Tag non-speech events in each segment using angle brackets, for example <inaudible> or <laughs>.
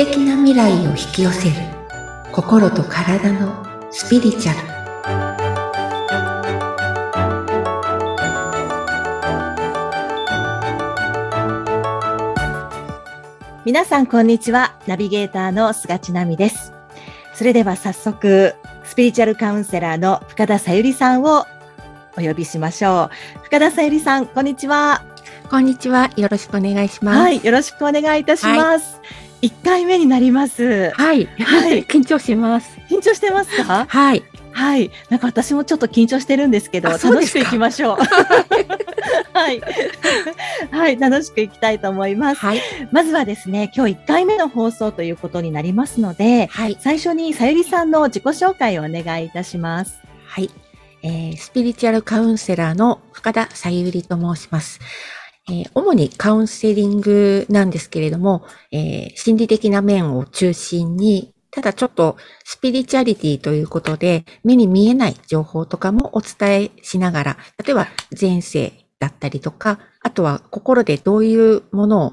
的な未来を引き寄せる。心と体のスピリチュアル。皆さんこんにちは。ナビゲーターの菅千奈美です。それでは早速スピリチュアルカウンセラーの深田さゆりさんをお呼びしましょう。深田さゆりさんこんにちは。こんにちは。よろしくお願いします。はいよろしくお願いいたします。一、はい、回目になりますはい、はい、<laughs> 緊張します緊張してますか？はいはい。なんか私もちょっと緊張してるんですけど、楽しくいきましょう。<laughs> はい。はい。楽しくいきたいと思います。はい。まずはですね、今日1回目の放送ということになりますので、はい。最初にさゆりさんの自己紹介をお願いいたします。はい。えー、スピリチュアルカウンセラーの深田さゆりと申します。えー、主にカウンセリングなんですけれども、えー、心理的な面を中心にただちょっとスピリチュアリティということで目に見えない情報とかもお伝えしながら、例えば前世だったりとか、あとは心でどういうものを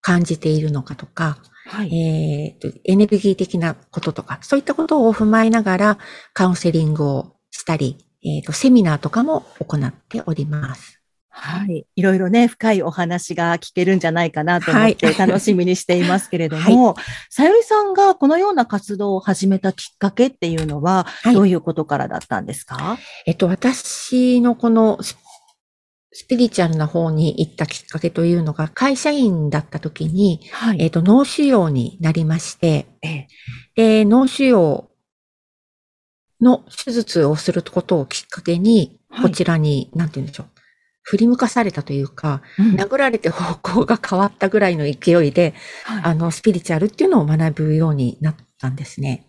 感じているのかとか、はい、えー、エネルギー的なこととか、そういったことを踏まえながらカウンセリングをしたり、えーとセミナーとかも行っております。はい。いろいろね、深いお話が聞けるんじゃないかなと思って楽しみにしていますけれども、はい、さゆりさんがこのような活動を始めたきっかけっていうのは、どういうことからだったんですか、はい、えっと、私のこのスピリチュアルな方に行ったきっかけというのが、会社員だった時に、はい、えっと、脳腫瘍になりまして、ええ、で、脳腫瘍の手術をすることをきっかけに、こちらに、なんて言うんでしょう。振り向かされたというか、うん、殴られて方向が変わったぐらいの勢いで、はい、あの、スピリチュアルっていうのを学ぶようになったんですね。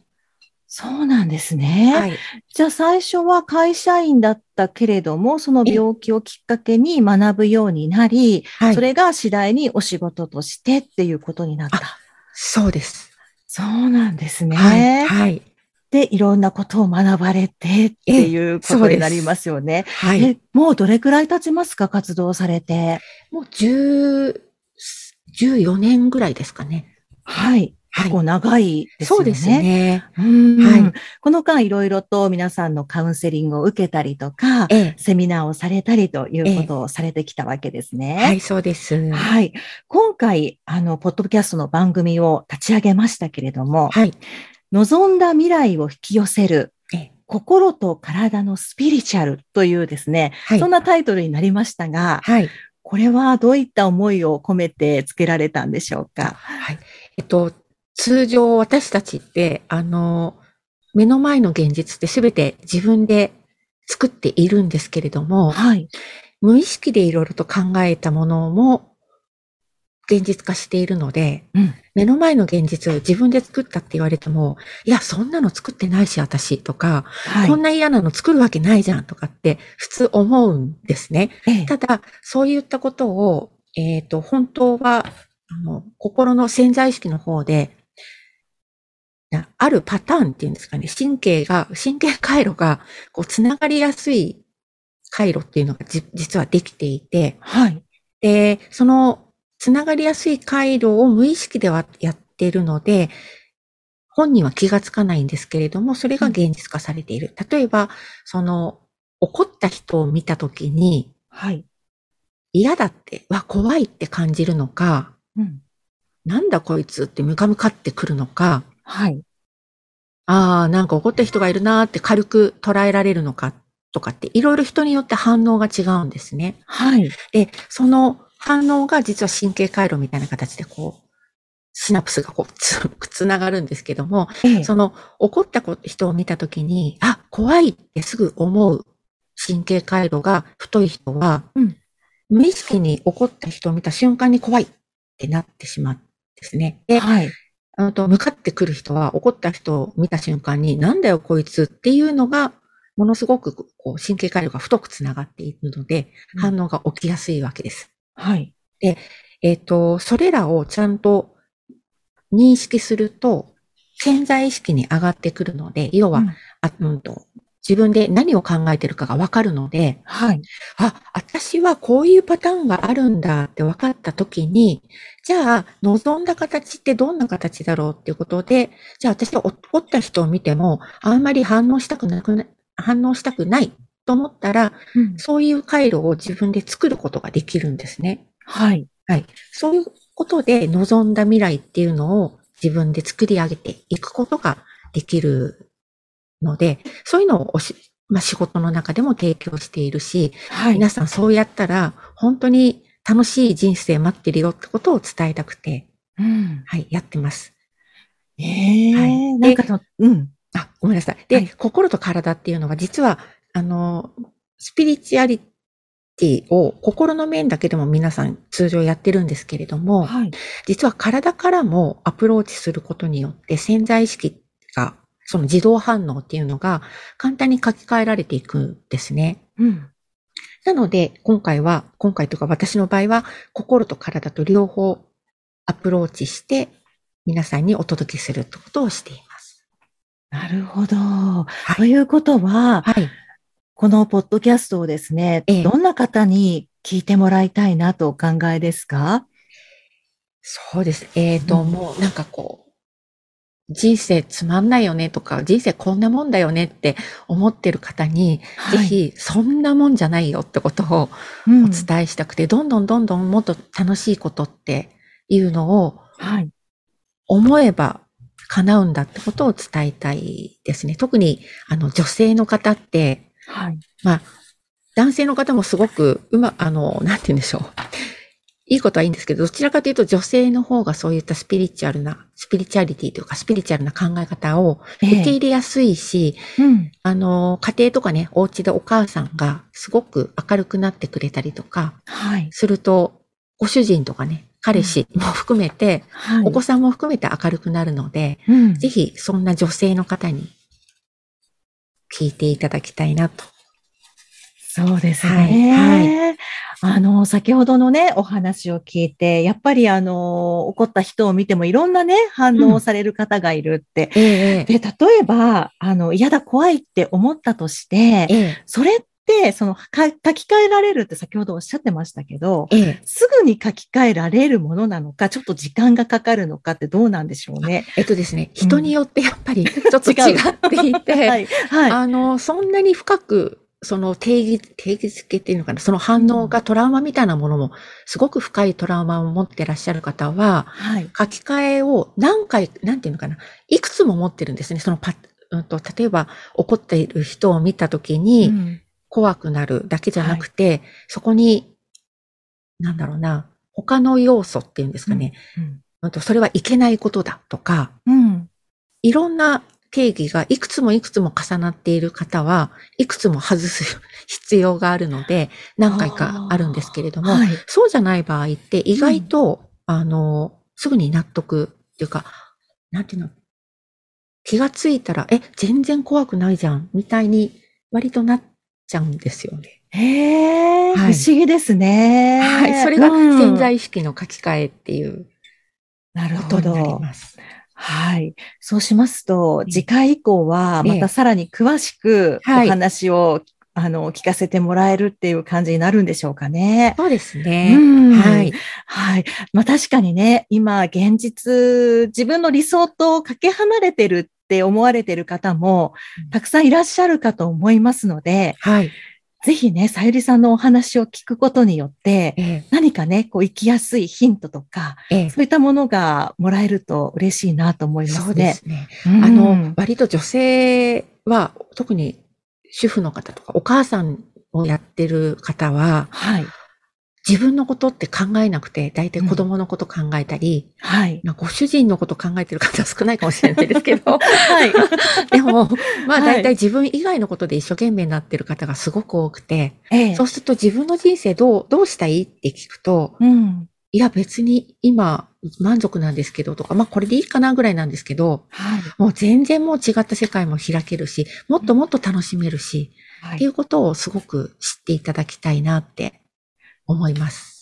そうなんですね。はい。じゃあ最初は会社員だったけれども、その病気をきっかけに学ぶようになり、はい、それが次第にお仕事としてっていうことになった。そうです。そうなんですね。はい。はい、で、いろんなことを学ばれてっていうことになりますよね。はい。もうどれくらい経ちますか活動されて？もう10、14年ぐらいですかね。はい。結構長いですよね。そうですね。はい。この間いろいろと皆さんのカウンセリングを受けたりとか、ええ、セミナーをされたりということをされてきたわけですね。え、はい、そうです。はい。今回、あの、ポッドキャストの番組を立ち上げましたけれども、はい。望んだ未来を引き寄せる、心と体のスピリチュアルというですね、はい、そんなタイトルになりましたが、はい、これはどういった思いを込めて付けられたんでしょうか？はい。えっと、通常私たちって、あの、目の前の現実ってすべて自分で作っているんですけれども、はい、無意識でいろいろと考えたものも現実化しているので、うん、目の前の現実を自分で作ったって言われても、いや、そんなの作ってないし、私とか、はい、こんな嫌なの作るわけないじゃんとかって普通思うんですね。ええ、ただ、そういったことを、えっ、ー、と、本当は、あの、心の潜在意識の方で、あるパターンっていうんですかね、神経が、神経回路が、こう、つながりやすい回路っていうのが実はできていて、はい。で、そのつながりやすい回路を無意識ではやっているので、本人は気がつかないんですけれども、それが現実化されている。例えば、その、怒った人を見たときに、はい。嫌だって、わ、怖いって感じるのか、うん。なんだこいつってムカムカってくるのか、はい。ああ、なんか怒った人がいるなーって軽く捉えられるのかとかって、いろいろ人によって反応が違うんですね。はい。で、その反応が実は神経回路みたいな形でこう、シナプスがこうつ、<laughs> つながるんですけども、ええ、その怒った人を見たときに、あ、怖いってすぐ思う神経回路が太い人は、うん、無意識に怒った人を見た瞬間に怖いってなってしまうんですね。で、はい。あと、向かってくる人は怒った人を見た瞬間に、なんだよこいつっていうのが、ものすごくこう神経回路が太くつながっているので、反応が起きやすいわけです。はい。で、えっ、ー、と、それらをちゃんと認識すると、潜在意識に上がってくるので、要は、うん、あうんと自分で何を考えてるかがわかるので、はい。あ、私はこういうパターンがあるんだって分かった時に、じゃあ、望んだ形ってどんな形だろうっていうことで、じゃあ私は怒った人を見ても、あんまり反応したくなくな、反応したくないと思ったら、うん、そういう回路を自分で作ることができるんですね。はい。はい。そういうことで望んだ未来っていうのを自分で作り上げていくことができるので、そういうのをおし、まあ、仕事の中でも提供しているし、はい、皆さんそうやったら本当に楽しい人生待ってるよってことを伝えたくて、うん、はい、やってます。ええー、はい。なんかうん。あ、ごめんなさい。で、はい、心と体っていうのは実は、あの、スピリチュアリティを心の面だけでも皆さん通常やってるんですけれども、はい、実は体からもアプローチすることによって潜在意識がその自動反応っていうのが簡単に書き換えられていくんですね。うん。なので、今回は、今回とか私の場合は、心と体と両方アプローチして、皆さんにお届けするってことをしています。なるほど。はい、ということは、はい、このポッドキャストをですね、ええ、どんな方に聞いてもらいたいなとお考えですか？そうです。えっ、ー、と、うん、もうなんかこう、人生つまんないよねとか、人生こんなもんだよねって思ってる方に、はい、ぜひそんなもんじゃないよってことをお伝えしたくて、うん、どんどんどんどんもっと楽しいことっていうのを、思えば叶うんだってことを伝えたいですね。特にあの女性の方って、はい、まあ、男性の方もすごくうま、あの、なんて言うんでしょう。いいことはいいんですけど、どちらかというと女性の方がそういったスピリチュアルな、スピリチュアリティというかスピリチュアルな考え方を受け入れやすいし、えうん、あの、家庭とかね、お家でお母さんがすごく明るくなってくれたりとか、はい、すると、ご主人とかね、彼氏も含めて、うんはい、お子さんも含めて明るくなるので、うん、ぜひそんな女性の方に聞いていただきたいなとそうですね。はい。はい、あの、先ほどのね、お話を聞いて、やっぱりあの、怒った人を見てもいろんなね、反応をされる方がいるって。うん、で、例えば、あの、嫌だ、怖いって思ったとして、それって、その書き換えられるって先ほどおっしゃってましたけど、すぐに書き換えられるものなのか、ちょっと時間がかかるのかってどうなんでしょうね。えっとですね、人によってやっぱり <laughs> ちょっと違っていて、<laughs> はい、はい、あの、そんなに深くその定義、定義づけっていうのかな、その反応がトラウマみたいなものも、すごく深いトラウマを持ってらっしゃる方は、はい、書き換えを何回、なんていうのかな、いくつも持ってるんですね。そのパうんと、例えば怒っている人を見たときに、怖くなるだけじゃなくて、はい、そこに、なんだろうな、他の要素っていうんですかね。うんうん、それはいけないことだとか、うん、いろんな定義がいくつもいくつも重なっている方は、いくつも外す <laughs> 必要があるので、何回かあるんですけれども、はい、そうじゃない場合って意外と、うん、あの、すぐに納得っていうか、なんていうの、気がついたら、え、全然怖くないじゃん、みたいに割となっちゃうんですよね。へえ、はい、不思議ですね。はい。それが潜在意識の書き換えっていうなります。はい。そうしますと、次回以降は、またさらに詳しくお話を、ええ、あの、聞かせてもらえるっていう感じになるんでしょうかね。そうですね。はい。はい。まあ確かにね、今、現実、自分の理想とかけ離れてるって思われてる方も、たくさんいらっしゃるかと思いますので、はい。ぜひね、さゆりさんのお話を聞くことによって、ええ、何かね、こう生きやすいヒントとか、え、そういったものがもらえると嬉しいなと思いますね。そうですね。うん、あの、割と女性は、特に主婦の方とか、お母さんをやってる方は、はい。自分のことって考えなくて、大体子供のこと考えたり、うん、はい。まあ、ご主人のこと考えてる方は少ないかもしれないですけど、<laughs> はい。<laughs> でも、まあ大体自分以外のことで一生懸命になってる方がすごく多くて、ええ、そうすると自分の人生どう、どうしたいって聞くと、うん、いや別に今満足なんですけどとか、まあこれでいいかなぐらいなんですけど、はい、もう全然もう違った世界も開けるし、もっともっと楽しめるし、はい、っていうことをすごく知っていただきたいなって思います。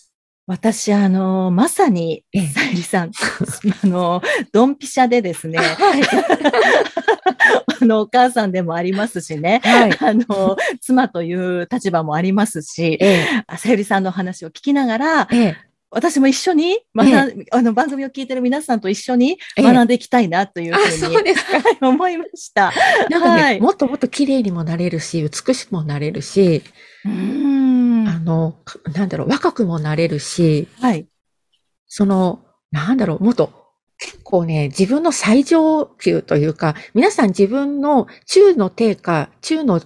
私、あの、まさに、さゆりさん、あの、ドンピシャでですね、<laughs> はい、<laughs> あの、お母さんでもありますしね。はい、あの、妻という立場もありますし、ええ、さゆりさんの話を聞きながら、ええ、私も一緒に学、ええ、あの番組を聞いてる皆さんと一緒に学んでいきたいなというふうに、ええ、<laughs> 思いました。なんかね、はい、もっともっと綺麗にもなれるし、美しくもなれるし、うんあの、なんだろう、若くもなれるし、はい。その、なんだろう、もっと結構ね、自分の最上級というか、皆さん自分の中の低下、中の、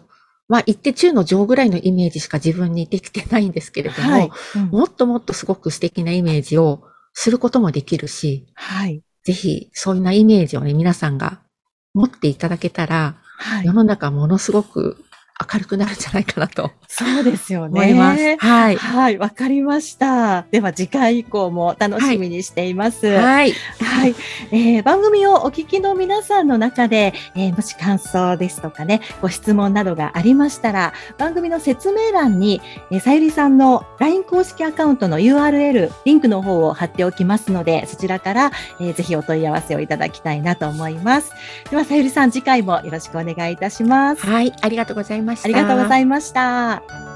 まあ言って中の上ぐらいのイメージしか自分にできてないんですけれども、はいうん、もっともっとすごく素敵なイメージをすることもできるし、はい。ぜひ、そういうなイメージをね、皆さんが持っていただけたら、はい、世の中ものすごく明るくなるんじゃないかなと。そうですよね。思います。はい。はい、わかりました。では次回以降も楽しみにしています。はい。はい。えー、番組をお聞きの皆さんの中で、えー、もし感想ですとかね、ご質問などがありましたら、番組の説明欄に、えー、さゆりさんの LINE 公式アカウントの URL、リンクの方を貼っておきますので、そちらから、えー、ぜひお問い合わせをいただきたいなと思います。では、さゆりさん、次回もよろしくお願いいたします。はい。ありがとうございます。ました。ありがとうございました。